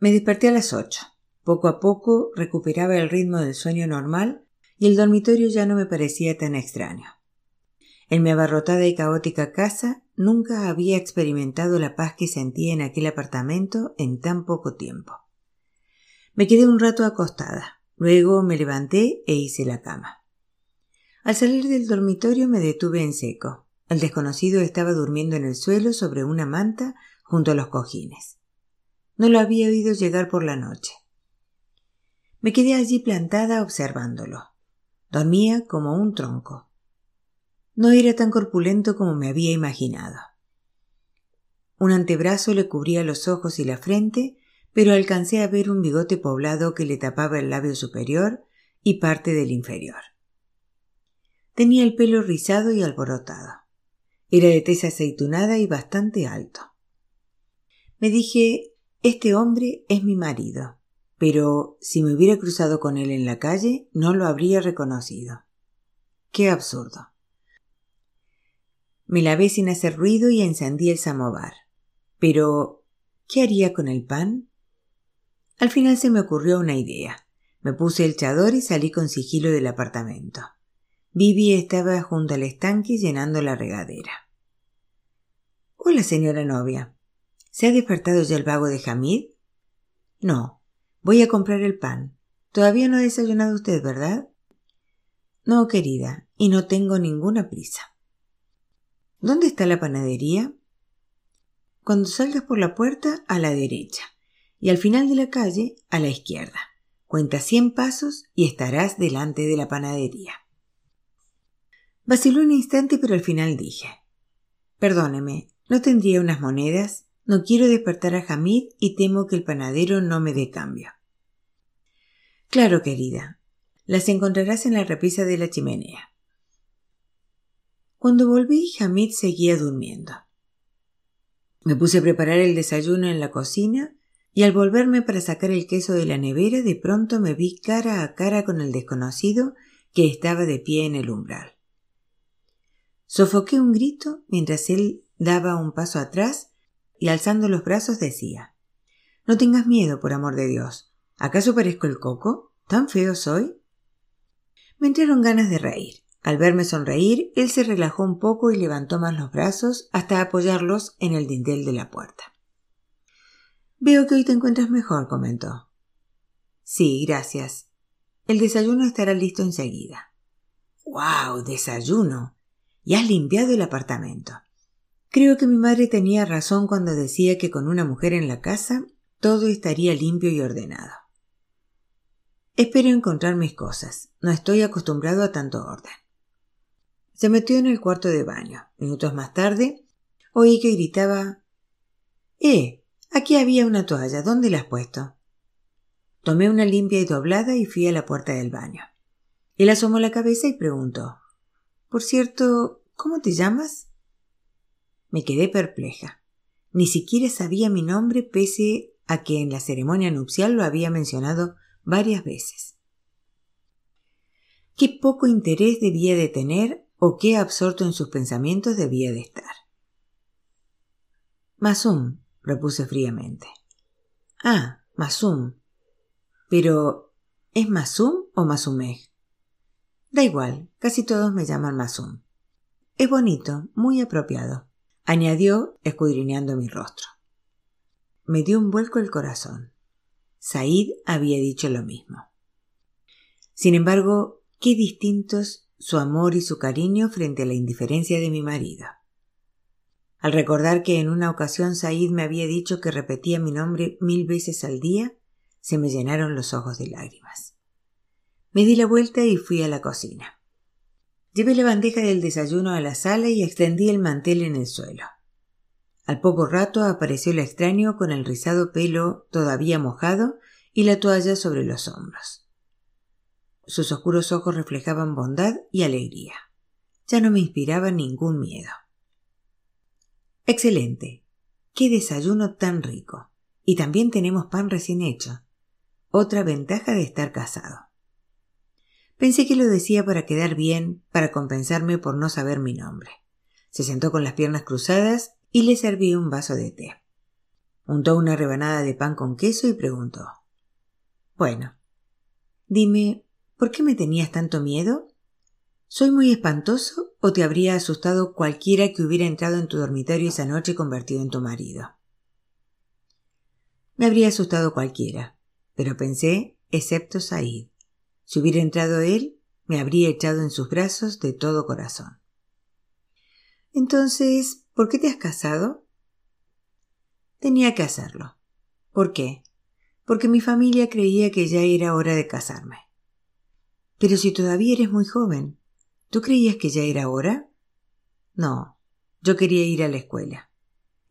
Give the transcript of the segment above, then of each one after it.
Me desperté a las ocho. Poco a poco recuperaba el ritmo del sueño normal y el dormitorio ya no me parecía tan extraño. En mi abarrotada y caótica casa nunca había experimentado la paz que sentía en aquel apartamento en tan poco tiempo. Me quedé un rato acostada, luego me levanté e hice la cama. Al salir del dormitorio me detuve en seco. El desconocido estaba durmiendo en el suelo sobre una manta junto a los cojines. No lo había oído llegar por la noche. Me quedé allí plantada observándolo. Dormía como un tronco. No era tan corpulento como me había imaginado. Un antebrazo le cubría los ojos y la frente, pero alcancé a ver un bigote poblado que le tapaba el labio superior y parte del inferior. Tenía el pelo rizado y alborotado. Era de tez aceitunada y bastante alto. Me dije, este hombre es mi marido, pero si me hubiera cruzado con él en la calle no lo habría reconocido. Qué absurdo. Me lavé sin hacer ruido y encendí el samovar. Pero, ¿qué haría con el pan? Al final se me ocurrió una idea. Me puse el chador y salí con sigilo del apartamento. Vivi estaba junto al estanque llenando la regadera. Hola, señora novia. ¿Se ha despertado ya el vago de Hamid? No. Voy a comprar el pan. Todavía no ha desayunado usted, ¿verdad? No, querida, y no tengo ninguna prisa. ¿Dónde está la panadería? Cuando salgas por la puerta, a la derecha, y al final de la calle, a la izquierda. Cuenta cien pasos y estarás delante de la panadería. Vaciló un instante, pero al final dije Perdóneme, ¿no tendría unas monedas? No quiero despertar a Hamid y temo que el panadero no me dé cambio. Claro, querida. Las encontrarás en la repisa de la chimenea. Cuando volví, Hamid seguía durmiendo. Me puse a preparar el desayuno en la cocina y al volverme para sacar el queso de la nevera de pronto me vi cara a cara con el desconocido que estaba de pie en el umbral. Sofoqué un grito mientras él daba un paso atrás y alzando los brazos decía No tengas miedo, por amor de Dios. ¿Acaso parezco el coco? ¿Tan feo soy? Me entraron ganas de reír. Al verme sonreír, él se relajó un poco y levantó más los brazos hasta apoyarlos en el dintel de la puerta. Veo que hoy te encuentras mejor, comentó. Sí, gracias. El desayuno estará listo enseguida. ¡Wow! Desayuno. Y has limpiado el apartamento. Creo que mi madre tenía razón cuando decía que con una mujer en la casa todo estaría limpio y ordenado. Espero encontrar mis cosas. No estoy acostumbrado a tanto orden. Se metió en el cuarto de baño. Minutos más tarde, oí que gritaba Eh. Aquí había una toalla. ¿Dónde la has puesto? Tomé una limpia y doblada y fui a la puerta del baño. Él asomó la cabeza y preguntó Por cierto, ¿cómo te llamas? Me quedé perpleja. Ni siquiera sabía mi nombre pese a que en la ceremonia nupcial lo había mencionado varias veces. Qué poco interés debía de tener o qué absorto en sus pensamientos debía de estar. Masum, repuse fríamente. Ah, Masum. Pero, ¿es Masum o Masumej? Da igual, casi todos me llaman Masum. Es bonito, muy apropiado, añadió escudriñando mi rostro. Me dio un vuelco el corazón. Said había dicho lo mismo. Sin embargo, qué distintos su amor y su cariño frente a la indiferencia de mi marido. Al recordar que en una ocasión Said me había dicho que repetía mi nombre mil veces al día, se me llenaron los ojos de lágrimas. Me di la vuelta y fui a la cocina. Llevé la bandeja del desayuno a la sala y extendí el mantel en el suelo. Al poco rato apareció el extraño con el rizado pelo todavía mojado y la toalla sobre los hombros. Sus oscuros ojos reflejaban bondad y alegría. Ya no me inspiraba ningún miedo. Excelente. Qué desayuno tan rico. Y también tenemos pan recién hecho. Otra ventaja de estar casado. Pensé que lo decía para quedar bien, para compensarme por no saber mi nombre. Se sentó con las piernas cruzadas y le serví un vaso de té. untó una rebanada de pan con queso y preguntó Bueno, dime, ¿por qué me tenías tanto miedo? ¿Soy muy espantoso o te habría asustado cualquiera que hubiera entrado en tu dormitorio esa noche convertido en tu marido? Me habría asustado cualquiera, pero pensé, excepto Said. Si hubiera entrado él, me habría echado en sus brazos de todo corazón. Entonces, ¿por qué te has casado? Tenía que hacerlo. ¿Por qué? Porque mi familia creía que ya era hora de casarme. Pero si todavía eres muy joven, ¿Tú creías que ya era hora? No, yo quería ir a la escuela.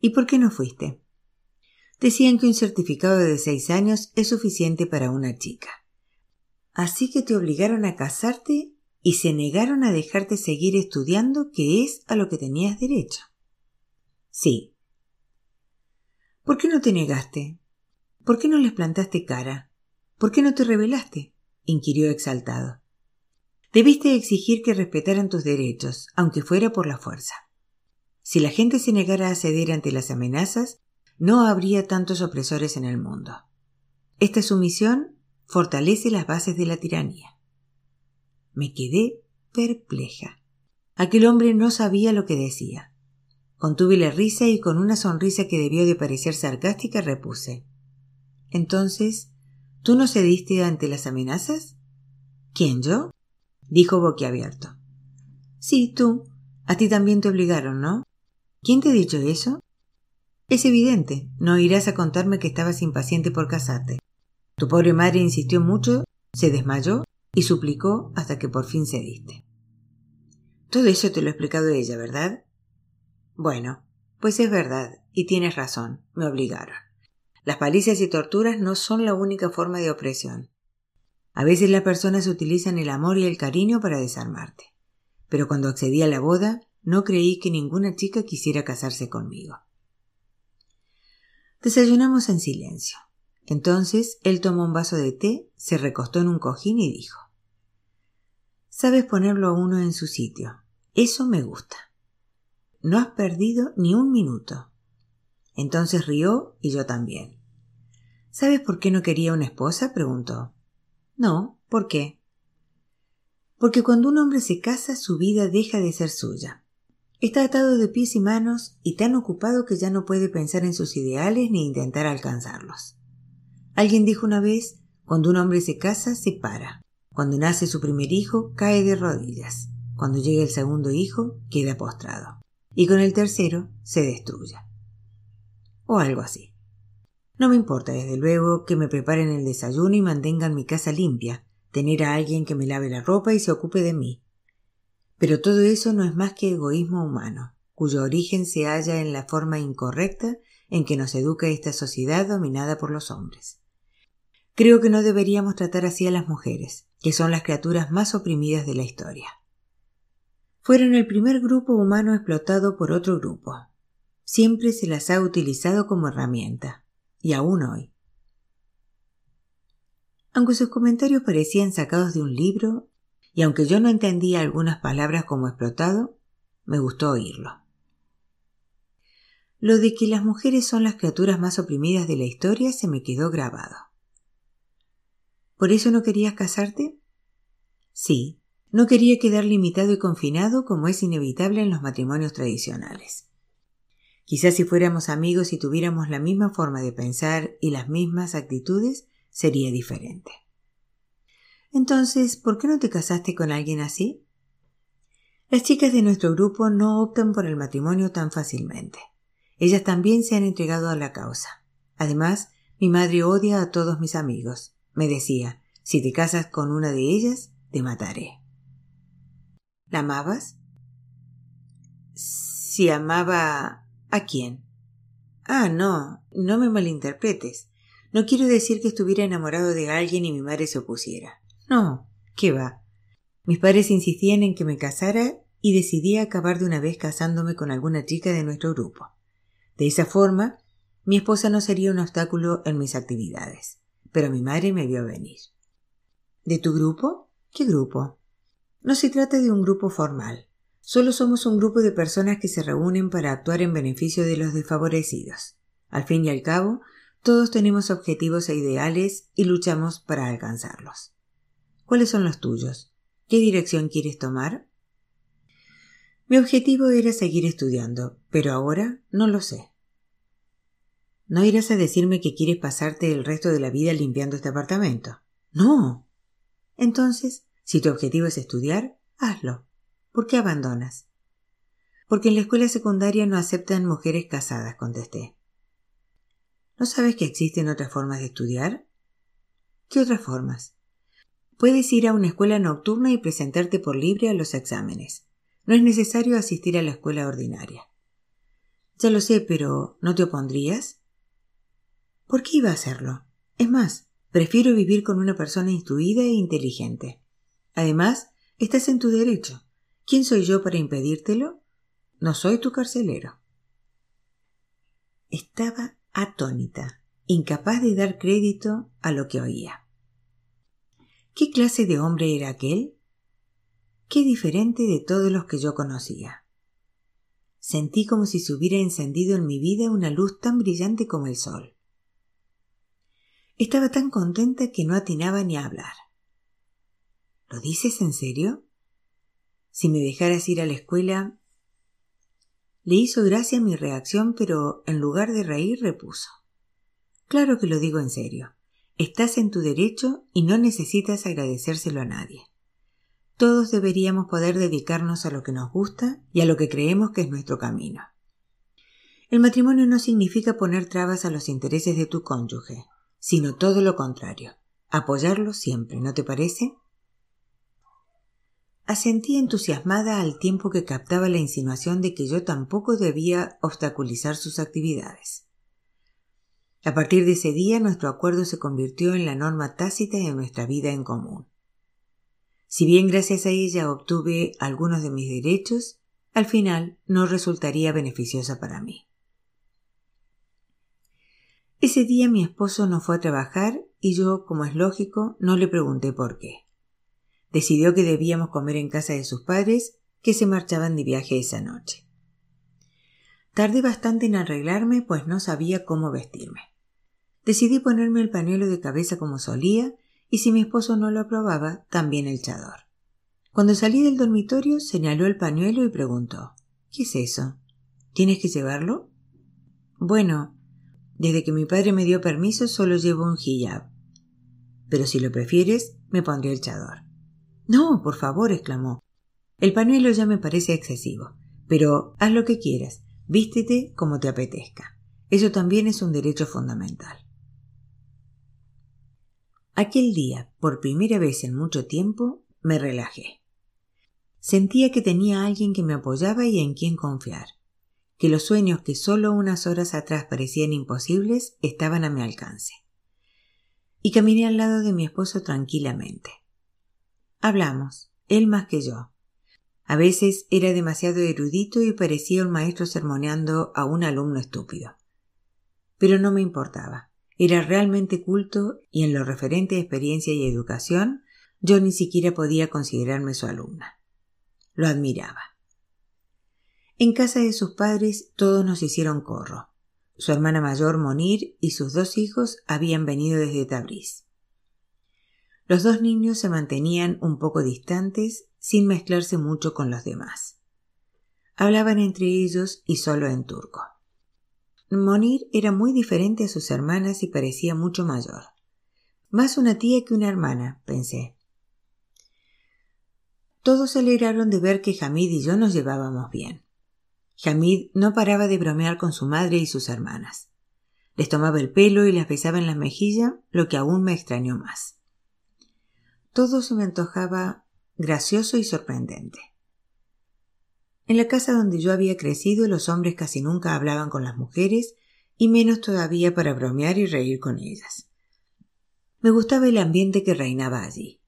¿Y por qué no fuiste? Decían que un certificado de seis años es suficiente para una chica. Así que te obligaron a casarte y se negaron a dejarte seguir estudiando, que es a lo que tenías derecho. Sí. ¿Por qué no te negaste? ¿Por qué no les plantaste cara? ¿Por qué no te rebelaste? inquirió exaltado. Debiste exigir que respetaran tus derechos, aunque fuera por la fuerza. Si la gente se negara a ceder ante las amenazas, no habría tantos opresores en el mundo. Esta sumisión fortalece las bases de la tiranía. Me quedé perpleja. Aquel hombre no sabía lo que decía. Contuve la risa y con una sonrisa que debió de parecer sarcástica repuse. Entonces, ¿tú no cediste ante las amenazas? ¿Quién yo? dijo boquiabierto. Sí, tú. A ti también te obligaron, ¿no? ¿Quién te ha dicho eso? Es evidente. No irás a contarme que estabas impaciente por casarte. Tu pobre madre insistió mucho, se desmayó y suplicó hasta que por fin cediste. Todo eso te lo ha explicado ella, ¿verdad? Bueno, pues es verdad, y tienes razón, me obligaron. Las palizas y torturas no son la única forma de opresión. A veces las personas utilizan el amor y el cariño para desarmarte. Pero cuando accedí a la boda, no creí que ninguna chica quisiera casarse conmigo. Desayunamos en silencio. Entonces él tomó un vaso de té, se recostó en un cojín y dijo Sabes ponerlo a uno en su sitio. Eso me gusta. No has perdido ni un minuto. Entonces rió y yo también. ¿Sabes por qué no quería una esposa? preguntó. No, ¿por qué? Porque cuando un hombre se casa su vida deja de ser suya. Está atado de pies y manos y tan ocupado que ya no puede pensar en sus ideales ni intentar alcanzarlos. Alguien dijo una vez, cuando un hombre se casa, se para. Cuando nace su primer hijo, cae de rodillas. Cuando llega el segundo hijo, queda postrado. Y con el tercero, se destruye. O algo así. No me importa, desde luego, que me preparen el desayuno y mantengan mi casa limpia, tener a alguien que me lave la ropa y se ocupe de mí. Pero todo eso no es más que egoísmo humano, cuyo origen se halla en la forma incorrecta en que nos educa esta sociedad dominada por los hombres. Creo que no deberíamos tratar así a las mujeres, que son las criaturas más oprimidas de la historia. Fueron el primer grupo humano explotado por otro grupo. Siempre se las ha utilizado como herramienta y aún hoy. Aunque sus comentarios parecían sacados de un libro, y aunque yo no entendía algunas palabras como explotado, me gustó oírlo. Lo de que las mujeres son las criaturas más oprimidas de la historia se me quedó grabado. ¿Por eso no querías casarte? Sí, no quería quedar limitado y confinado como es inevitable en los matrimonios tradicionales. Quizás si fuéramos amigos y tuviéramos la misma forma de pensar y las mismas actitudes, sería diferente. Entonces, ¿por qué no te casaste con alguien así? Las chicas de nuestro grupo no optan por el matrimonio tan fácilmente. Ellas también se han entregado a la causa. Además, mi madre odia a todos mis amigos. Me decía, si te casas con una de ellas, te mataré. ¿La amabas? Si amaba ¿A quién? Ah, no, no me malinterpretes. No quiero decir que estuviera enamorado de alguien y mi madre se opusiera. No, ¿qué va? Mis padres insistían en que me casara y decidí acabar de una vez casándome con alguna chica de nuestro grupo. De esa forma, mi esposa no sería un obstáculo en mis actividades. Pero mi madre me vio venir. ¿De tu grupo? ¿Qué grupo? No se trata de un grupo formal. Solo somos un grupo de personas que se reúnen para actuar en beneficio de los desfavorecidos. Al fin y al cabo, todos tenemos objetivos e ideales y luchamos para alcanzarlos. ¿Cuáles son los tuyos? ¿Qué dirección quieres tomar? Mi objetivo era seguir estudiando, pero ahora no lo sé. ¿No irás a decirme que quieres pasarte el resto de la vida limpiando este apartamento? No. Entonces, si tu objetivo es estudiar, hazlo. ¿Por qué abandonas? Porque en la escuela secundaria no aceptan mujeres casadas, contesté. ¿No sabes que existen otras formas de estudiar? ¿Qué otras formas? Puedes ir a una escuela nocturna y presentarte por libre a los exámenes. No es necesario asistir a la escuela ordinaria. Ya lo sé, pero ¿no te opondrías? ¿Por qué iba a hacerlo? Es más, prefiero vivir con una persona instruida e inteligente. Además, estás en tu derecho. ¿Quién soy yo para impedírtelo? No soy tu carcelero. Estaba atónita, incapaz de dar crédito a lo que oía. ¿Qué clase de hombre era aquel? Qué diferente de todos los que yo conocía. Sentí como si se hubiera encendido en mi vida una luz tan brillante como el sol. Estaba tan contenta que no atinaba ni a hablar. ¿Lo dices en serio? Si me dejaras ir a la escuela. Le hizo gracia mi reacción, pero en lugar de reír repuso. Claro que lo digo en serio. Estás en tu derecho y no necesitas agradecérselo a nadie. Todos deberíamos poder dedicarnos a lo que nos gusta y a lo que creemos que es nuestro camino. El matrimonio no significa poner trabas a los intereses de tu cónyuge, sino todo lo contrario, apoyarlo siempre, ¿no te parece? Asentí entusiasmada al tiempo que captaba la insinuación de que yo tampoco debía obstaculizar sus actividades. A partir de ese día nuestro acuerdo se convirtió en la norma tácita de nuestra vida en común. Si bien gracias a ella obtuve algunos de mis derechos, al final no resultaría beneficiosa para mí. Ese día mi esposo no fue a trabajar y yo, como es lógico, no le pregunté por qué. Decidió que debíamos comer en casa de sus padres, que se marchaban de viaje esa noche. Tardé bastante en arreglarme, pues no sabía cómo vestirme. Decidí ponerme el pañuelo de cabeza como solía y si mi esposo no lo aprobaba, también el chador. Cuando salí del dormitorio, señaló el pañuelo y preguntó ¿Qué es eso? ¿Tienes que llevarlo? Bueno, desde que mi padre me dio permiso solo llevo un hijab. Pero si lo prefieres, me pondré el chador. No, por favor, exclamó. El pañuelo ya me parece excesivo. Pero haz lo que quieras, vístete como te apetezca. Eso también es un derecho fundamental. Aquel día, por primera vez en mucho tiempo, me relajé. Sentía que tenía alguien que me apoyaba y en quien confiar, que los sueños que solo unas horas atrás parecían imposibles estaban a mi alcance. Y caminé al lado de mi esposo tranquilamente. Hablamos, él más que yo. A veces era demasiado erudito y parecía un maestro sermoneando a un alumno estúpido. Pero no me importaba. Era realmente culto y en lo referente a experiencia y educación, yo ni siquiera podía considerarme su alumna. Lo admiraba. En casa de sus padres todos nos hicieron corro. Su hermana mayor, Monir, y sus dos hijos habían venido desde Tabriz. Los dos niños se mantenían un poco distantes, sin mezclarse mucho con los demás. Hablaban entre ellos y solo en turco. Monir era muy diferente a sus hermanas y parecía mucho mayor. Más una tía que una hermana, pensé. Todos se alegraron de ver que Hamid y yo nos llevábamos bien. Hamid no paraba de bromear con su madre y sus hermanas. Les tomaba el pelo y las besaba en la mejilla, lo que aún me extrañó más. Todo se me antojaba gracioso y sorprendente. En la casa donde yo había crecido los hombres casi nunca hablaban con las mujeres y menos todavía para bromear y reír con ellas. Me gustaba el ambiente que reinaba allí.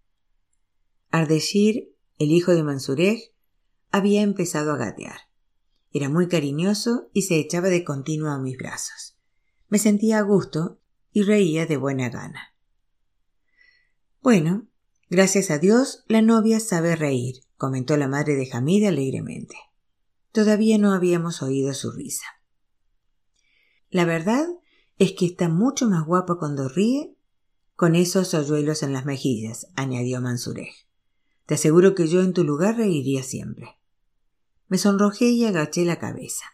Ardeshir, el hijo de Mansurej, había empezado a gatear. Era muy cariñoso y se echaba de continuo a mis brazos. Me sentía a gusto y reía de buena gana. Bueno, gracias a Dios, la novia sabe reír, comentó la madre de Hamid alegremente. Todavía no habíamos oído su risa. La verdad es que está mucho más guapa cuando ríe con esos hoyuelos en las mejillas, añadió Mansurej. Te aseguro que yo en tu lugar reiría siempre. Me sonrojé y agaché la cabeza.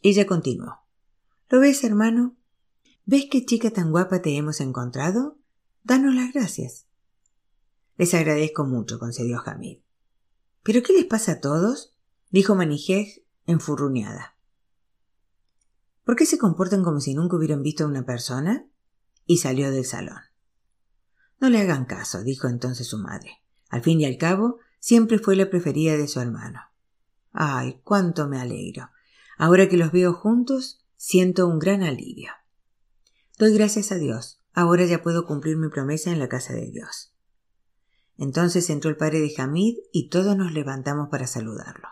Ella continuó. ¿Lo ves, hermano? ¿Ves qué chica tan guapa te hemos encontrado? Danos las gracias. Les agradezco mucho, concedió Hamid. ¿Pero qué les pasa a todos? dijo Manijej enfurruñada. ¿Por qué se comportan como si nunca hubieran visto a una persona? y salió del salón. No le hagan caso, dijo entonces su madre. Al fin y al cabo, siempre fue la preferida de su hermano. Ay, cuánto me alegro. Ahora que los veo juntos, siento un gran alivio. Doy gracias a Dios. Ahora ya puedo cumplir mi promesa en la casa de Dios. Entonces entró el padre de Hamid y todos nos levantamos para saludarlo.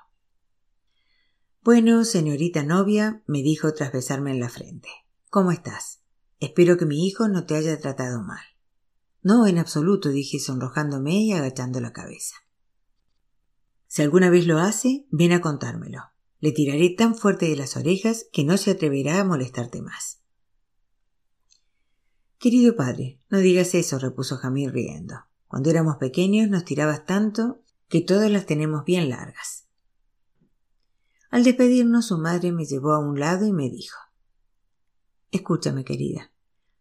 Bueno, señorita novia, me dijo tras besarme en la frente. ¿Cómo estás? Espero que mi hijo no te haya tratado mal. No, en absoluto, dije sonrojándome y agachando la cabeza. Si alguna vez lo hace, ven a contármelo. Le tiraré tan fuerte de las orejas que no se atreverá a molestarte más. Querido padre, no digas eso, repuso Jamil riendo. Cuando éramos pequeños nos tirabas tanto que todas las tenemos bien largas. Al despedirnos, su madre me llevó a un lado y me dijo Escúchame, querida.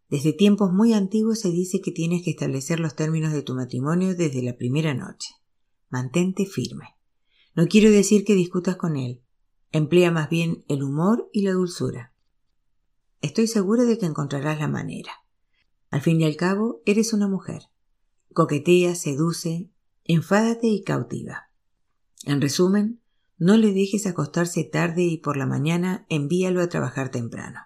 Desde tiempos muy antiguos se dice que tienes que establecer los términos de tu matrimonio desde la primera noche. Mantente firme. No quiero decir que discutas con él. Emplea más bien el humor y la dulzura. Estoy segura de que encontrarás la manera. Al fin y al cabo, eres una mujer. Coquetea, seduce, enfádate y cautiva. En resumen, no le dejes acostarse tarde y por la mañana envíalo a trabajar temprano.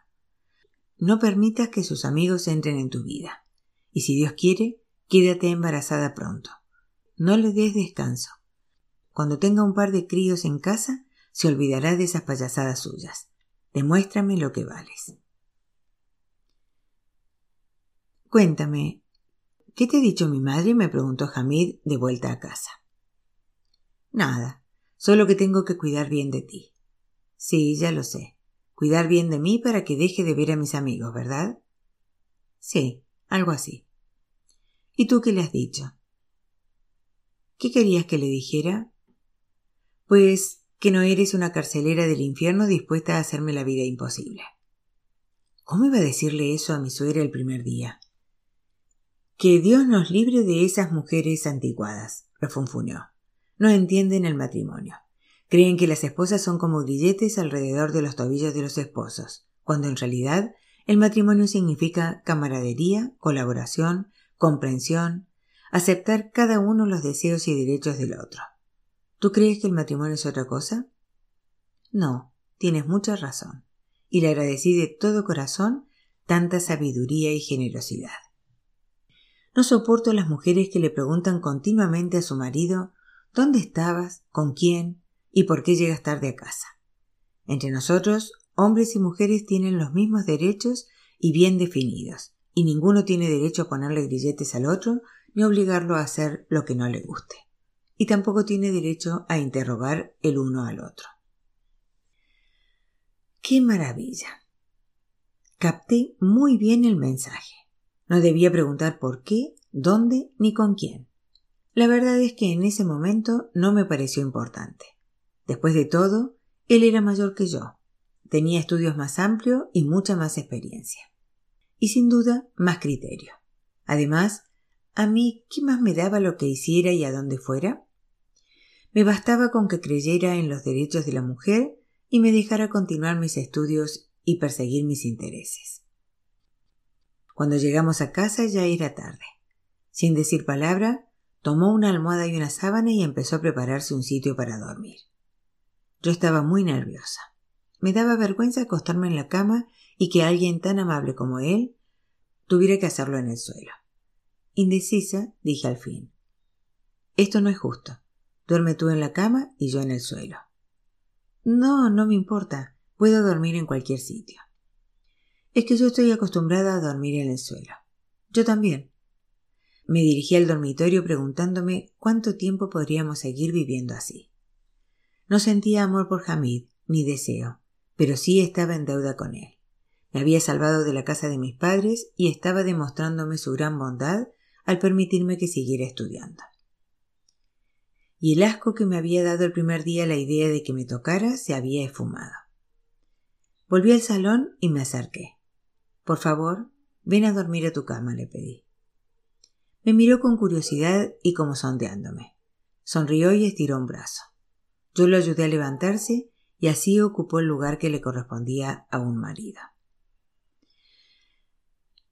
No permitas que sus amigos entren en tu vida. Y si Dios quiere, quédate embarazada pronto. No le des descanso. Cuando tenga un par de críos en casa, se olvidará de esas payasadas suyas. Demuéstrame lo que vales. Cuéntame, ¿qué te ha dicho mi madre? me preguntó Hamid de vuelta a casa. Nada, solo que tengo que cuidar bien de ti. Sí, ya lo sé. Cuidar bien de mí para que deje de ver a mis amigos, ¿verdad? Sí, algo así. ¿Y tú qué le has dicho? ¿Qué querías que le dijera? Pues que no eres una carcelera del infierno dispuesta a hacerme la vida imposible. ¿Cómo iba a decirle eso a mi suegra el primer día? Que Dios nos libre de esas mujeres antiguadas, refunfuñó. No entienden el matrimonio. Creen que las esposas son como grilletes alrededor de los tobillos de los esposos, cuando en realidad el matrimonio significa camaradería, colaboración, comprensión, aceptar cada uno los deseos y derechos del otro. ¿Tú crees que el matrimonio es otra cosa? No, tienes mucha razón, y le agradecí de todo corazón tanta sabiduría y generosidad. No soporto a las mujeres que le preguntan continuamente a su marido ¿Dónde estabas? ¿Con quién? ¿Y por qué llegas tarde a casa? Entre nosotros, hombres y mujeres tienen los mismos derechos y bien definidos, y ninguno tiene derecho a ponerle grilletes al otro ni obligarlo a hacer lo que no le guste y tampoco tiene derecho a interrogar el uno al otro. ¡Qué maravilla! Capté muy bien el mensaje. No debía preguntar por qué, dónde ni con quién. La verdad es que en ese momento no me pareció importante. Después de todo, él era mayor que yo. Tenía estudios más amplios y mucha más experiencia. Y sin duda más criterio. Además, a mí, ¿qué más me daba lo que hiciera y a dónde fuera? Me bastaba con que creyera en los derechos de la mujer y me dejara continuar mis estudios y perseguir mis intereses. Cuando llegamos a casa ya era tarde. Sin decir palabra, tomó una almohada y una sábana y empezó a prepararse un sitio para dormir. Yo estaba muy nerviosa. Me daba vergüenza acostarme en la cama y que alguien tan amable como él tuviera que hacerlo en el suelo. Indecisa, dije al fin. Esto no es justo. Duerme tú en la cama y yo en el suelo. No, no me importa. Puedo dormir en cualquier sitio. Es que yo estoy acostumbrada a dormir en el suelo. Yo también. Me dirigí al dormitorio preguntándome cuánto tiempo podríamos seguir viviendo así. No sentía amor por Hamid, ni deseo, pero sí estaba en deuda con él. Me había salvado de la casa de mis padres y estaba demostrándome su gran bondad al permitirme que siguiera estudiando. Y el asco que me había dado el primer día la idea de que me tocara se había esfumado. Volví al salón y me acerqué. Por favor, ven a dormir a tu cama, le pedí. Me miró con curiosidad y como sondeándome. Sonrió y estiró un brazo. Yo lo ayudé a levantarse y así ocupó el lugar que le correspondía a un marido.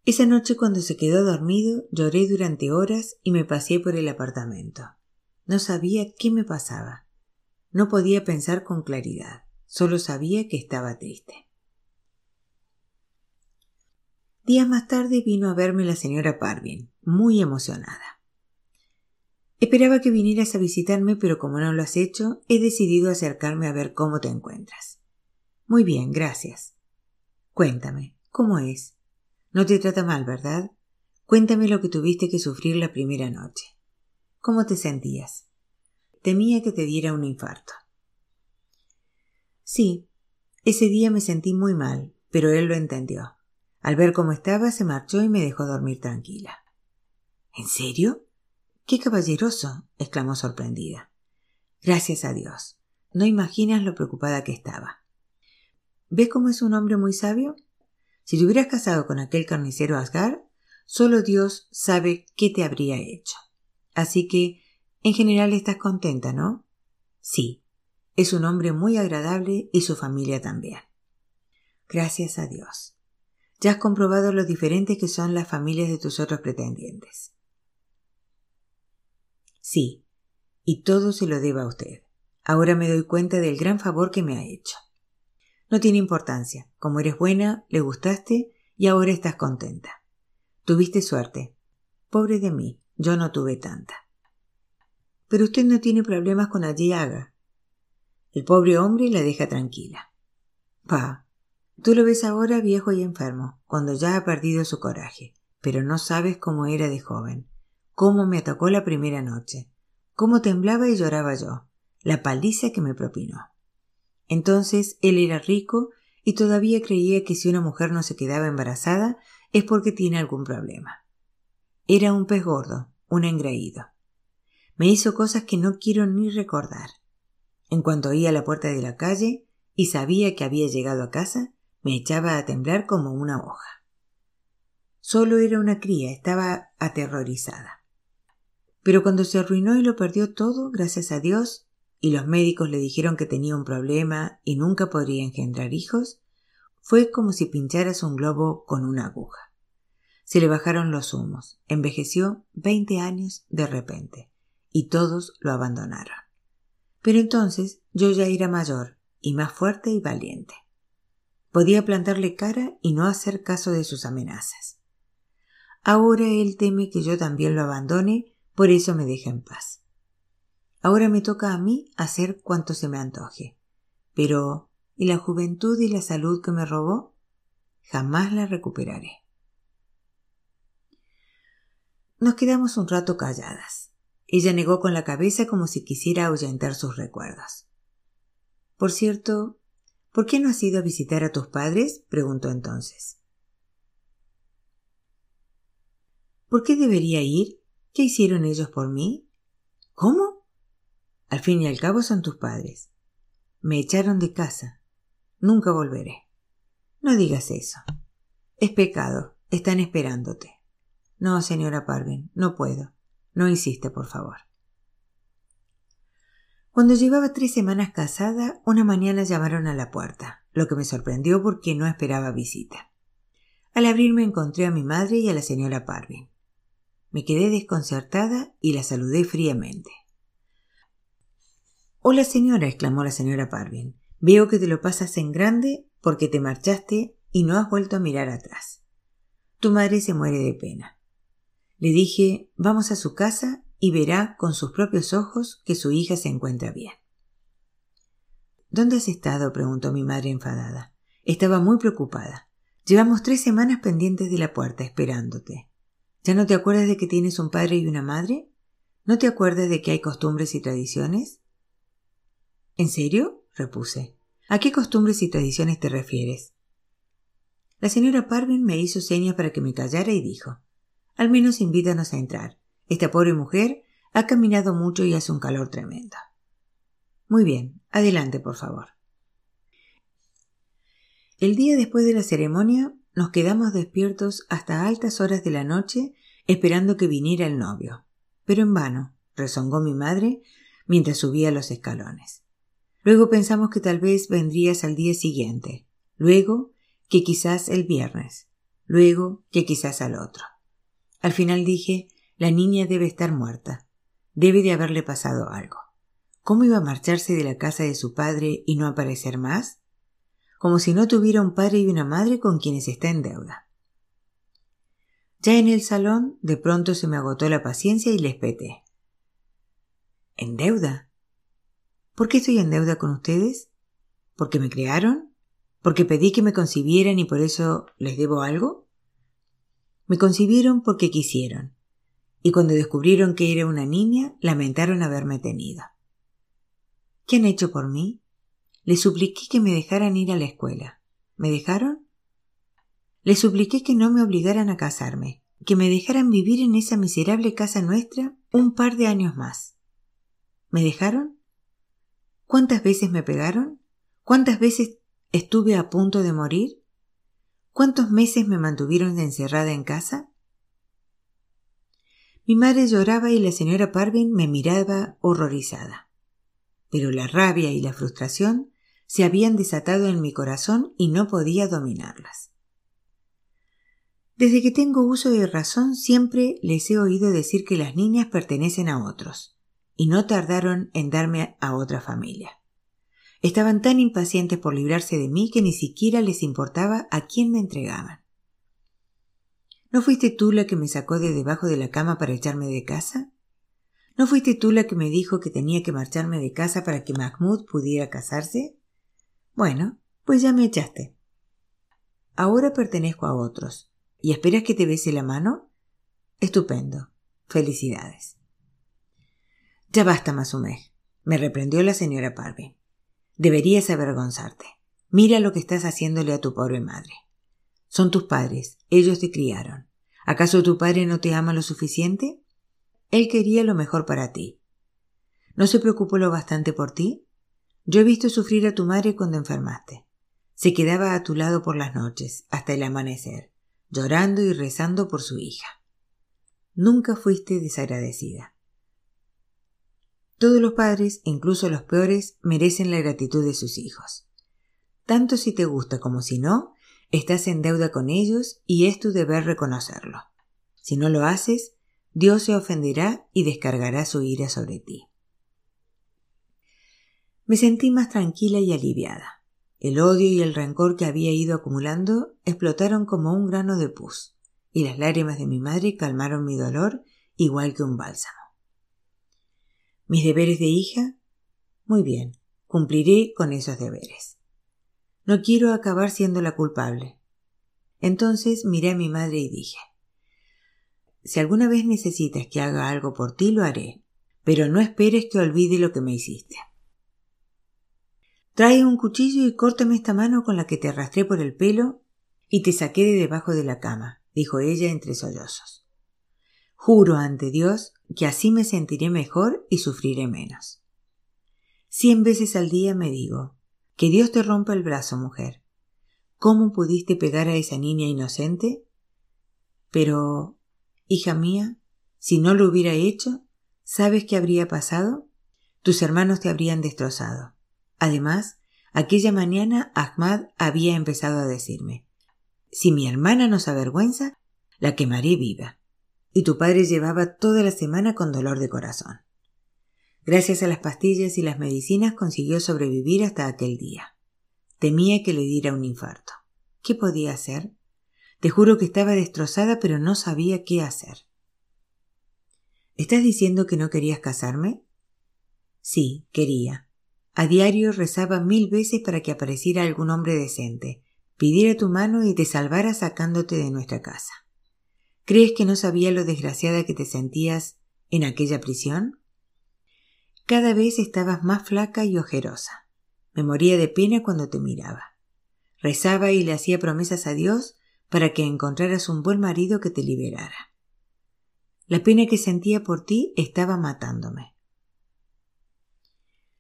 Esa noche cuando se quedó dormido lloré durante horas y me paseé por el apartamento. No sabía qué me pasaba. No podía pensar con claridad. Solo sabía que estaba triste. Días más tarde vino a verme la señora Parvin, muy emocionada. Esperaba que vinieras a visitarme, pero como no lo has hecho, he decidido acercarme a ver cómo te encuentras. Muy bien, gracias. Cuéntame, ¿cómo es? No te trata mal, ¿verdad? Cuéntame lo que tuviste que sufrir la primera noche. ¿Cómo te sentías? Temía que te diera un infarto. Sí, ese día me sentí muy mal, pero él lo entendió. Al ver cómo estaba, se marchó y me dejó dormir tranquila. ¿En serio? ¡Qué caballeroso! exclamó sorprendida. Gracias a Dios. No imaginas lo preocupada que estaba. ¿Ves cómo es un hombre muy sabio? Si te hubieras casado con aquel carnicero Asgar, solo Dios sabe qué te habría hecho. Así que, en general, estás contenta, ¿no? Sí, es un hombre muy agradable y su familia también. Gracias a Dios. Ya has comprobado lo diferentes que son las familias de tus otros pretendientes. Sí, y todo se lo deba a usted. Ahora me doy cuenta del gran favor que me ha hecho. No tiene importancia. Como eres buena, le gustaste y ahora estás contenta. Tuviste suerte. Pobre de mí, yo no tuve tanta. Pero usted no tiene problemas con allí haga. El pobre hombre la deja tranquila. Pa, tú lo ves ahora viejo y enfermo, cuando ya ha perdido su coraje, pero no sabes cómo era de joven, cómo me atacó la primera noche, cómo temblaba y lloraba yo, la paliza que me propinó. Entonces él era rico y todavía creía que si una mujer no se quedaba embarazada es porque tiene algún problema. Era un pez gordo, un engreído. Me hizo cosas que no quiero ni recordar. En cuanto oía la puerta de la calle y sabía que había llegado a casa, me echaba a temblar como una hoja. Solo era una cría, estaba aterrorizada. Pero cuando se arruinó y lo perdió todo, gracias a Dios, y los médicos le dijeron que tenía un problema y nunca podría engendrar hijos, fue como si pincharas un globo con una aguja. Se le bajaron los humos, envejeció veinte años de repente, y todos lo abandonaron. Pero entonces yo ya era mayor, y más fuerte y valiente. Podía plantarle cara y no hacer caso de sus amenazas. Ahora él teme que yo también lo abandone, por eso me deja en paz. Ahora me toca a mí hacer cuanto se me antoje. Pero, ¿y la juventud y la salud que me robó? Jamás la recuperaré. Nos quedamos un rato calladas. Ella negó con la cabeza como si quisiera ahuyentar sus recuerdos. Por cierto, ¿por qué no has ido a visitar a tus padres? preguntó entonces. ¿Por qué debería ir? ¿Qué hicieron ellos por mí? ¿Cómo? Al fin y al cabo son tus padres. Me echaron de casa. Nunca volveré. No digas eso. Es pecado. Están esperándote. No, señora Parvin, no puedo. No insiste, por favor. Cuando llevaba tres semanas casada, una mañana llamaron a la puerta, lo que me sorprendió porque no esperaba visita. Al abrirme encontré a mi madre y a la señora Parvin. Me quedé desconcertada y la saludé fríamente. Hola señora, exclamó la señora Parvin. Veo que te lo pasas en grande porque te marchaste y no has vuelto a mirar atrás. Tu madre se muere de pena. Le dije, vamos a su casa y verá con sus propios ojos que su hija se encuentra bien. ¿Dónde has estado? preguntó mi madre enfadada. Estaba muy preocupada. Llevamos tres semanas pendientes de la puerta esperándote. ¿Ya no te acuerdas de que tienes un padre y una madre? ¿No te acuerdas de que hay costumbres y tradiciones? ¿En serio? repuse. ¿A qué costumbres y tradiciones te refieres? La señora Parvin me hizo señas para que me callara y dijo Al menos invítanos a entrar. Esta pobre mujer ha caminado mucho y hace un calor tremendo. Muy bien, adelante, por favor. El día después de la ceremonia nos quedamos despiertos hasta altas horas de la noche esperando que viniera el novio. Pero en vano, rezongó mi madre mientras subía los escalones. Luego pensamos que tal vez vendrías al día siguiente, luego que quizás el viernes, luego que quizás al otro. Al final dije, la niña debe estar muerta, debe de haberle pasado algo. ¿Cómo iba a marcharse de la casa de su padre y no aparecer más? Como si no tuviera un padre y una madre con quienes está en deuda. Ya en el salón, de pronto se me agotó la paciencia y les peté. ¿En deuda? ¿Por qué estoy en deuda con ustedes? ¿Porque me crearon? ¿Porque pedí que me concibieran y por eso les debo algo? Me concibieron porque quisieron, y cuando descubrieron que era una niña, lamentaron haberme tenido. ¿Qué han hecho por mí? Les supliqué que me dejaran ir a la escuela. ¿Me dejaron? Les supliqué que no me obligaran a casarme, que me dejaran vivir en esa miserable casa nuestra un par de años más. ¿Me dejaron? ¿Cuántas veces me pegaron? ¿Cuántas veces estuve a punto de morir? ¿Cuántos meses me mantuvieron encerrada en casa? Mi madre lloraba y la señora Parvin me miraba horrorizada pero la rabia y la frustración se habían desatado en mi corazón y no podía dominarlas. Desde que tengo uso de razón siempre les he oído decir que las niñas pertenecen a otros, y no tardaron en darme a otra familia. Estaban tan impacientes por librarse de mí que ni siquiera les importaba a quién me entregaban. ¿No fuiste tú la que me sacó de debajo de la cama para echarme de casa? ¿No fuiste tú la que me dijo que tenía que marcharme de casa para que Mahmoud pudiera casarse? Bueno, pues ya me echaste. Ahora pertenezco a otros. ¿Y esperas que te bese la mano? Estupendo. Felicidades. Ya basta, Masumeh, me reprendió la señora Parvin. Deberías avergonzarte. Mira lo que estás haciéndole a tu pobre madre. Son tus padres, ellos te criaron. ¿Acaso tu padre no te ama lo suficiente? Él quería lo mejor para ti. ¿No se preocupó lo bastante por ti? Yo he visto sufrir a tu madre cuando enfermaste. Se quedaba a tu lado por las noches, hasta el amanecer, llorando y rezando por su hija. Nunca fuiste desagradecida. Todos los padres, incluso los peores, merecen la gratitud de sus hijos. Tanto si te gusta como si no, estás en deuda con ellos y es tu deber reconocerlo. Si no lo haces, Dios se ofenderá y descargará su ira sobre ti. Me sentí más tranquila y aliviada. El odio y el rencor que había ido acumulando explotaron como un grano de pus, y las lágrimas de mi madre calmaron mi dolor igual que un bálsamo. ¿Mis deberes de hija? Muy bien, cumpliré con esos deberes. No quiero acabar siendo la culpable. Entonces miré a mi madre y dije si alguna vez necesitas que haga algo por ti, lo haré, pero no esperes que olvide lo que me hiciste. Trae un cuchillo y córtame esta mano con la que te arrastré por el pelo y te saqué de debajo de la cama, dijo ella entre sollozos. Juro ante Dios que así me sentiré mejor y sufriré menos. Cien veces al día me digo, que Dios te rompa el brazo, mujer. ¿Cómo pudiste pegar a esa niña inocente? Pero Hija mía, si no lo hubiera hecho, ¿sabes qué habría pasado? Tus hermanos te habrían destrozado. Además, aquella mañana Ahmad había empezado a decirme Si mi hermana nos avergüenza, la quemaré viva. Y tu padre llevaba toda la semana con dolor de corazón. Gracias a las pastillas y las medicinas consiguió sobrevivir hasta aquel día. Temía que le diera un infarto. ¿Qué podía hacer? Te juro que estaba destrozada pero no sabía qué hacer. ¿Estás diciendo que no querías casarme? Sí, quería. A diario rezaba mil veces para que apareciera algún hombre decente, pidiera tu mano y te salvara sacándote de nuestra casa. ¿Crees que no sabía lo desgraciada que te sentías en aquella prisión? Cada vez estabas más flaca y ojerosa. Me moría de pena cuando te miraba. Rezaba y le hacía promesas a Dios para que encontraras un buen marido que te liberara. La pena que sentía por ti estaba matándome.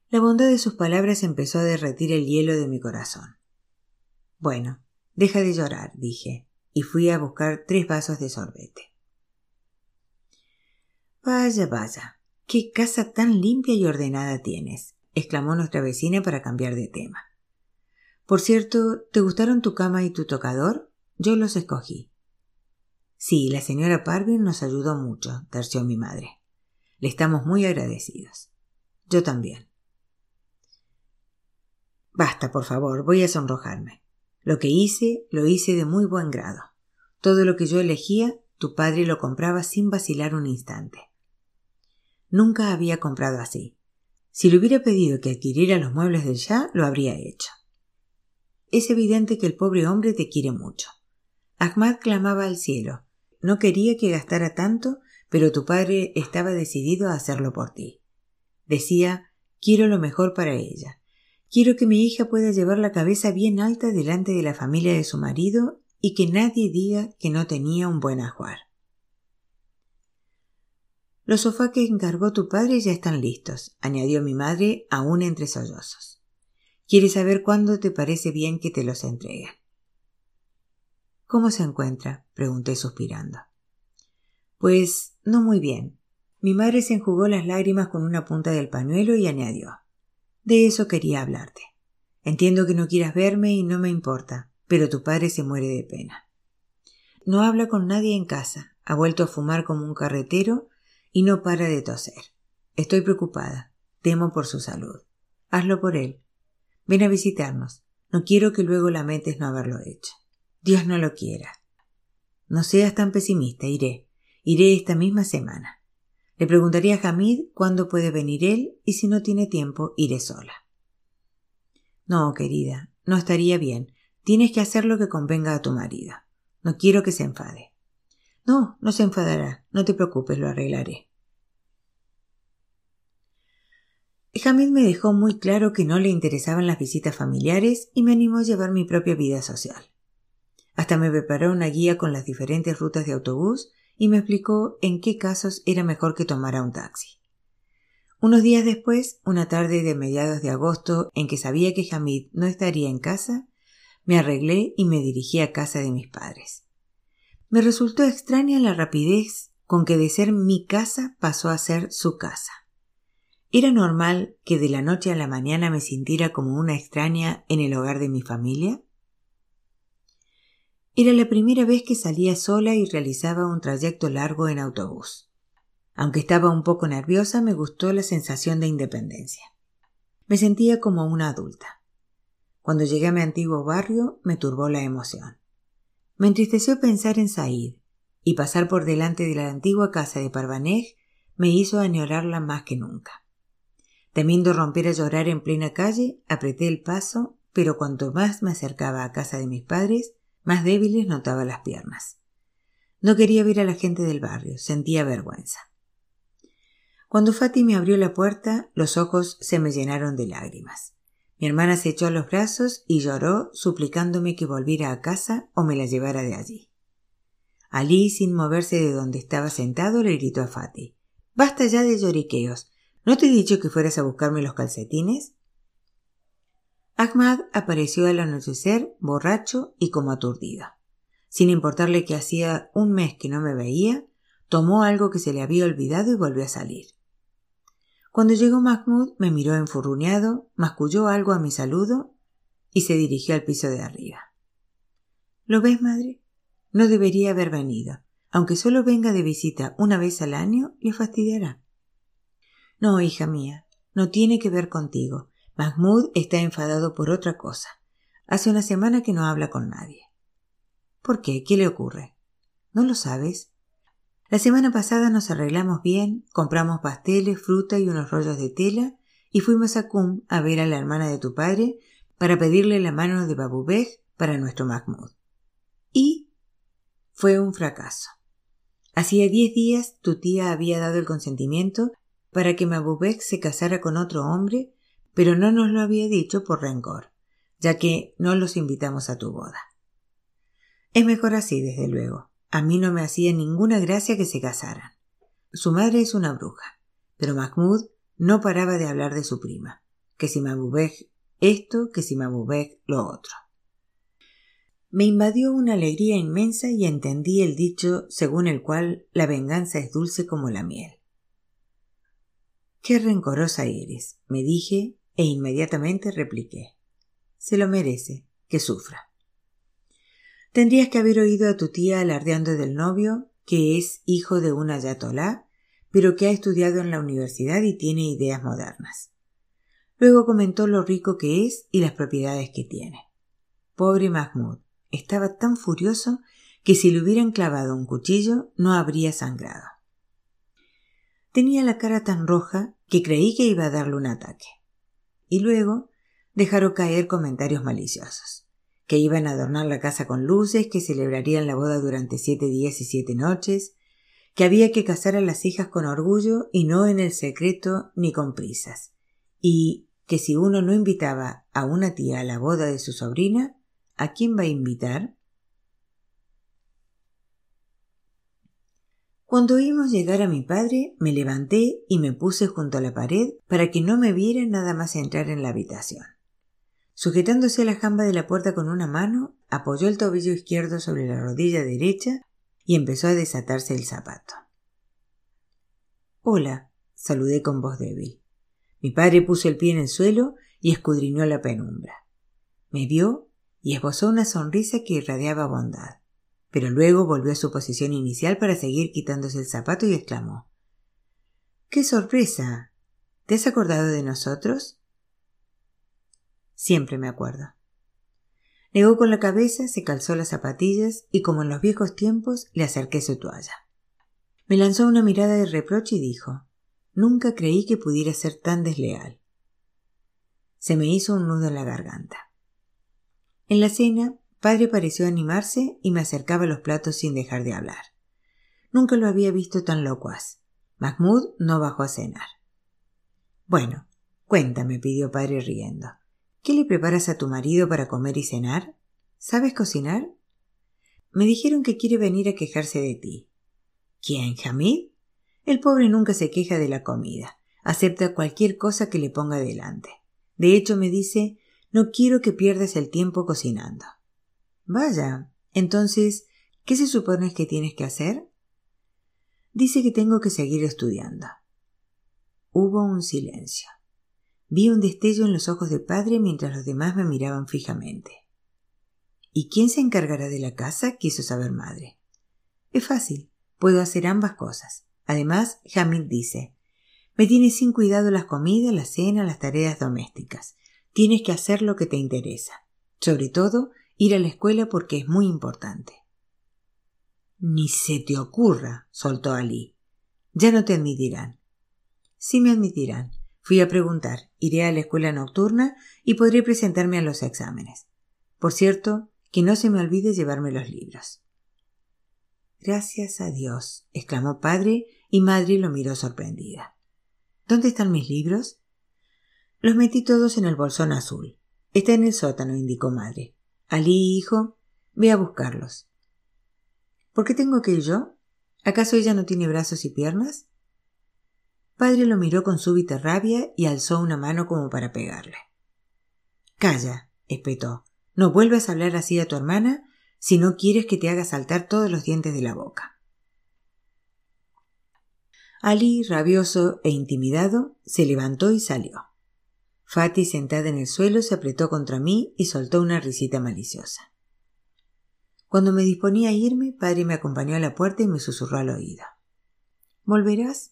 La bondad de sus palabras empezó a derretir el hielo de mi corazón. Bueno, deja de llorar, dije, y fui a buscar tres vasos de sorbete. Vaya, vaya, qué casa tan limpia y ordenada tienes, exclamó nuestra vecina para cambiar de tema. Por cierto, ¿te gustaron tu cama y tu tocador? Yo los escogí. Sí, la señora Parvin nos ayudó mucho, terció mi madre. Le estamos muy agradecidos. Yo también. Basta, por favor, voy a sonrojarme. Lo que hice, lo hice de muy buen grado. Todo lo que yo elegía, tu padre lo compraba sin vacilar un instante. Nunca había comprado así. Si le hubiera pedido que adquiriera los muebles del ya, lo habría hecho. Es evidente que el pobre hombre te quiere mucho. Ahmad clamaba al cielo. No quería que gastara tanto, pero tu padre estaba decidido a hacerlo por ti. Decía quiero lo mejor para ella. Quiero que mi hija pueda llevar la cabeza bien alta delante de la familia de su marido y que nadie diga que no tenía un buen ajuar. Los sofás que encargó tu padre ya están listos, añadió mi madre aún entre sollozos. ¿Quieres saber cuándo te parece bien que te los entreguen? ¿Cómo se encuentra? pregunté suspirando. Pues no muy bien. Mi madre se enjugó las lágrimas con una punta del pañuelo y añadió De eso quería hablarte. Entiendo que no quieras verme y no me importa, pero tu padre se muere de pena. No habla con nadie en casa, ha vuelto a fumar como un carretero y no para de toser. Estoy preocupada, temo por su salud. Hazlo por él. Ven a visitarnos. No quiero que luego lamentes no haberlo hecho. Dios no lo quiera. No seas tan pesimista, iré. Iré esta misma semana. Le preguntaré a Hamid cuándo puede venir él y si no tiene tiempo, iré sola. No, querida, no estaría bien. Tienes que hacer lo que convenga a tu marido. No quiero que se enfade. No, no se enfadará. No te preocupes, lo arreglaré. Hamid me dejó muy claro que no le interesaban las visitas familiares y me animó a llevar mi propia vida social. Hasta me preparó una guía con las diferentes rutas de autobús y me explicó en qué casos era mejor que tomara un taxi. Unos días después, una tarde de mediados de agosto en que sabía que Hamid no estaría en casa, me arreglé y me dirigí a casa de mis padres. Me resultó extraña la rapidez con que de ser mi casa pasó a ser su casa. ¿Era normal que de la noche a la mañana me sintiera como una extraña en el hogar de mi familia? Era la primera vez que salía sola y realizaba un trayecto largo en autobús. Aunque estaba un poco nerviosa, me gustó la sensación de independencia. Me sentía como una adulta. Cuando llegué a mi antiguo barrio, me turbó la emoción. Me entristeció pensar en Said, y pasar por delante de la antigua casa de Parvanej me hizo añorarla más que nunca. Temiendo romper a llorar en plena calle, apreté el paso, pero cuanto más me acercaba a casa de mis padres, más débiles notaba las piernas. No quería ver a la gente del barrio, sentía vergüenza. Cuando Fati me abrió la puerta, los ojos se me llenaron de lágrimas. Mi hermana se echó a los brazos y lloró, suplicándome que volviera a casa o me la llevara de allí. Alí, sin moverse de donde estaba sentado, le gritó a Fati Basta ya de lloriqueos. ¿No te he dicho que fueras a buscarme los calcetines? Ahmad apareció al anochecer borracho y como aturdido. Sin importarle que hacía un mes que no me veía, tomó algo que se le había olvidado y volvió a salir. Cuando llegó Mahmoud me miró enfurruñado, masculló algo a mi saludo y se dirigió al piso de arriba. ¿Lo ves, madre? No debería haber venido. Aunque solo venga de visita una vez al año, le fastidiará. No, hija mía, no tiene que ver contigo. Mahmoud está enfadado por otra cosa. Hace una semana que no habla con nadie. ¿Por qué? ¿Qué le ocurre? ¿No lo sabes? La semana pasada nos arreglamos bien, compramos pasteles, fruta y unos rollos de tela y fuimos a Qum a ver a la hermana de tu padre para pedirle la mano de Babubej para nuestro Mahmoud. Y fue un fracaso. Hacía diez días tu tía había dado el consentimiento para que Mabubek se casara con otro hombre pero no nos lo había dicho por rencor. ya que no los invitamos a tu boda. Es mejor así, desde luego. A mí no me hacía ninguna gracia que se casaran. Su madre es una bruja, pero Mahmoud no paraba de hablar de su prima, que si Mabubek esto, que si Mabubek lo otro. Me invadió una alegría inmensa y entendí el dicho según el cual la venganza es dulce como la miel. Qué rencorosa eres, me dije e inmediatamente repliqué. Se lo merece, que sufra. Tendrías que haber oído a tu tía alardeando del novio, que es hijo de un ayatolá, pero que ha estudiado en la universidad y tiene ideas modernas. Luego comentó lo rico que es y las propiedades que tiene. Pobre Mahmoud, estaba tan furioso que si le hubieran clavado un cuchillo no habría sangrado. Tenía la cara tan roja que creí que iba a darle un ataque. Y luego dejaron caer comentarios maliciosos, que iban a adornar la casa con luces, que celebrarían la boda durante siete días y siete noches, que había que casar a las hijas con orgullo y no en el secreto ni con prisas, y que si uno no invitaba a una tía a la boda de su sobrina, ¿a quién va a invitar? Cuando oímos llegar a mi padre, me levanté y me puse junto a la pared para que no me viera nada más entrar en la habitación. Sujetándose a la jamba de la puerta con una mano, apoyó el tobillo izquierdo sobre la rodilla derecha y empezó a desatarse el zapato. Hola, saludé con voz débil. Mi padre puso el pie en el suelo y escudriñó la penumbra. Me vio y esbozó una sonrisa que irradiaba bondad pero luego volvió a su posición inicial para seguir quitándose el zapato y exclamó ¡Qué sorpresa! ¿Te has acordado de nosotros? Siempre me acuerdo. Negó con la cabeza, se calzó las zapatillas y como en los viejos tiempos le acerqué su toalla. Me lanzó una mirada de reproche y dijo Nunca creí que pudiera ser tan desleal. Se me hizo un nudo en la garganta. En la cena Padre pareció animarse y me acercaba los platos sin dejar de hablar. Nunca lo había visto tan locuaz. Mahmoud no bajó a cenar. Bueno, cuéntame, pidió padre riendo. ¿Qué le preparas a tu marido para comer y cenar? ¿Sabes cocinar? Me dijeron que quiere venir a quejarse de ti. ¿Quién, Hamid? El pobre nunca se queja de la comida. Acepta cualquier cosa que le ponga delante. De hecho, me dice, no quiero que pierdas el tiempo cocinando. Vaya. Entonces, ¿qué se supone que tienes que hacer? Dice que tengo que seguir estudiando. Hubo un silencio. Vi un destello en los ojos de padre mientras los demás me miraban fijamente. ¿Y quién se encargará de la casa? quiso saber madre. Es fácil, puedo hacer ambas cosas. Además, Hamid dice Me tienes sin cuidado las comidas, la cena, las tareas domésticas. Tienes que hacer lo que te interesa. Sobre todo, ir a la escuela porque es muy importante. Ni se te ocurra, soltó Ali. Ya no te admitirán. Sí me admitirán. Fui a preguntar. Iré a la escuela nocturna y podré presentarme a los exámenes. Por cierto, que no se me olvide llevarme los libros. Gracias a Dios, exclamó padre y madre lo miró sorprendida. ¿Dónde están mis libros? Los metí todos en el bolsón azul. Está en el sótano, indicó madre. Alí, hijo, ve a buscarlos. ¿Por qué tengo que ir yo? ¿Acaso ella no tiene brazos y piernas? Padre lo miró con súbita rabia y alzó una mano como para pegarle. Calla, espetó. No vuelvas a hablar así a tu hermana si no quieres que te haga saltar todos los dientes de la boca. Ali, rabioso e intimidado, se levantó y salió. Fati, sentada en el suelo, se apretó contra mí y soltó una risita maliciosa. Cuando me disponía a irme, padre me acompañó a la puerta y me susurró al oído. ¿Volverás?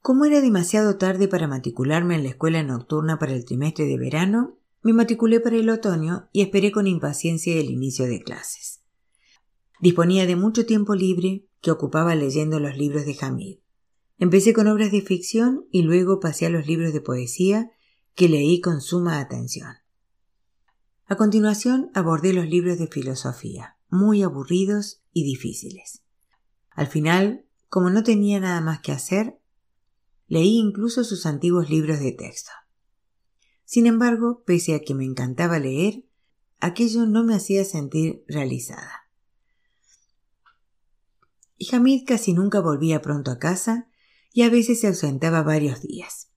Como era demasiado tarde para matricularme en la escuela nocturna para el trimestre de verano, me matriculé para el otoño y esperé con impaciencia el inicio de clases. Disponía de mucho tiempo libre que ocupaba leyendo los libros de Hamid. Empecé con obras de ficción y luego pasé a los libros de poesía que leí con suma atención. A continuación abordé los libros de filosofía, muy aburridos y difíciles. Al final, como no tenía nada más que hacer, leí incluso sus antiguos libros de texto. Sin embargo, pese a que me encantaba leer, aquello no me hacía sentir realizada. Y Hamid casi nunca volvía pronto a casa y a veces se ausentaba varios días.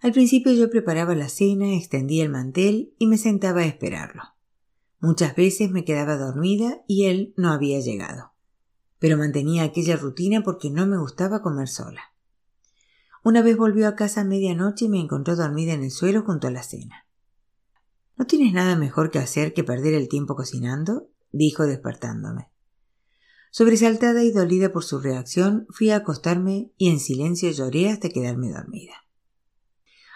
Al principio yo preparaba la cena, extendía el mantel y me sentaba a esperarlo. Muchas veces me quedaba dormida y él no había llegado. Pero mantenía aquella rutina porque no me gustaba comer sola. Una vez volvió a casa a medianoche y me encontró dormida en el suelo junto a la cena. ¿No tienes nada mejor que hacer que perder el tiempo cocinando? dijo despertándome. Sobresaltada y dolida por su reacción, fui a acostarme y en silencio lloré hasta quedarme dormida.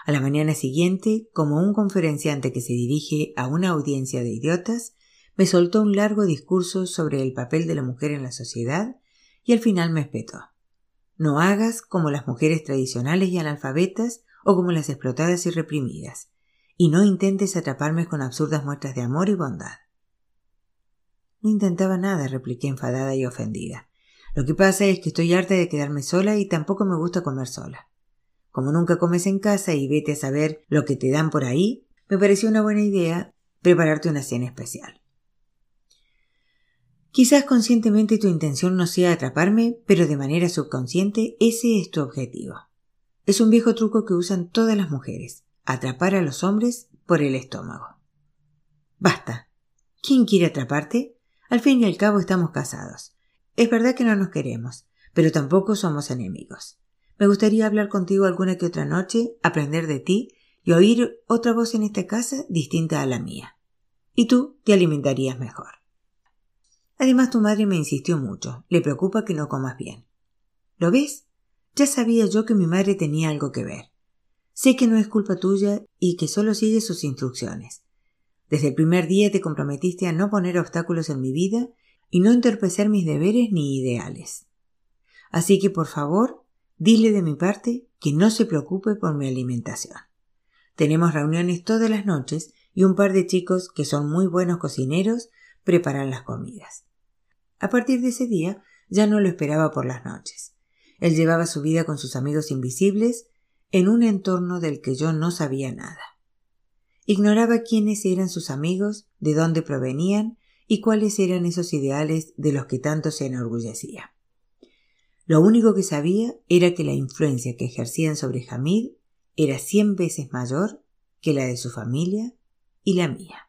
A la mañana siguiente, como un conferenciante que se dirige a una audiencia de idiotas, me soltó un largo discurso sobre el papel de la mujer en la sociedad y al final me espetó. No hagas como las mujeres tradicionales y analfabetas o como las explotadas y reprimidas, y no intentes atraparme con absurdas muestras de amor y bondad. No intentaba nada, repliqué enfadada y ofendida. Lo que pasa es que estoy harta de quedarme sola y tampoco me gusta comer sola. Como nunca comes en casa y vete a saber lo que te dan por ahí, me pareció una buena idea prepararte una cena especial. Quizás conscientemente tu intención no sea atraparme, pero de manera subconsciente ese es tu objetivo. Es un viejo truco que usan todas las mujeres, atrapar a los hombres por el estómago. Basta. ¿Quién quiere atraparte? Al fin y al cabo estamos casados. Es verdad que no nos queremos, pero tampoco somos enemigos. Me gustaría hablar contigo alguna que otra noche, aprender de ti y oír otra voz en esta casa distinta a la mía. Y tú te alimentarías mejor. Además, tu madre me insistió mucho. Le preocupa que no comas bien. ¿Lo ves? Ya sabía yo que mi madre tenía algo que ver. Sé que no es culpa tuya y que solo sigues sus instrucciones. Desde el primer día te comprometiste a no poner obstáculos en mi vida y no entorpecer mis deberes ni ideales. Así que, por favor, Dile de mi parte que no se preocupe por mi alimentación. Tenemos reuniones todas las noches y un par de chicos que son muy buenos cocineros preparan las comidas. A partir de ese día ya no lo esperaba por las noches. Él llevaba su vida con sus amigos invisibles en un entorno del que yo no sabía nada. Ignoraba quiénes eran sus amigos, de dónde provenían y cuáles eran esos ideales de los que tanto se enorgullecía. Lo único que sabía era que la influencia que ejercían sobre Hamid era cien veces mayor que la de su familia y la mía.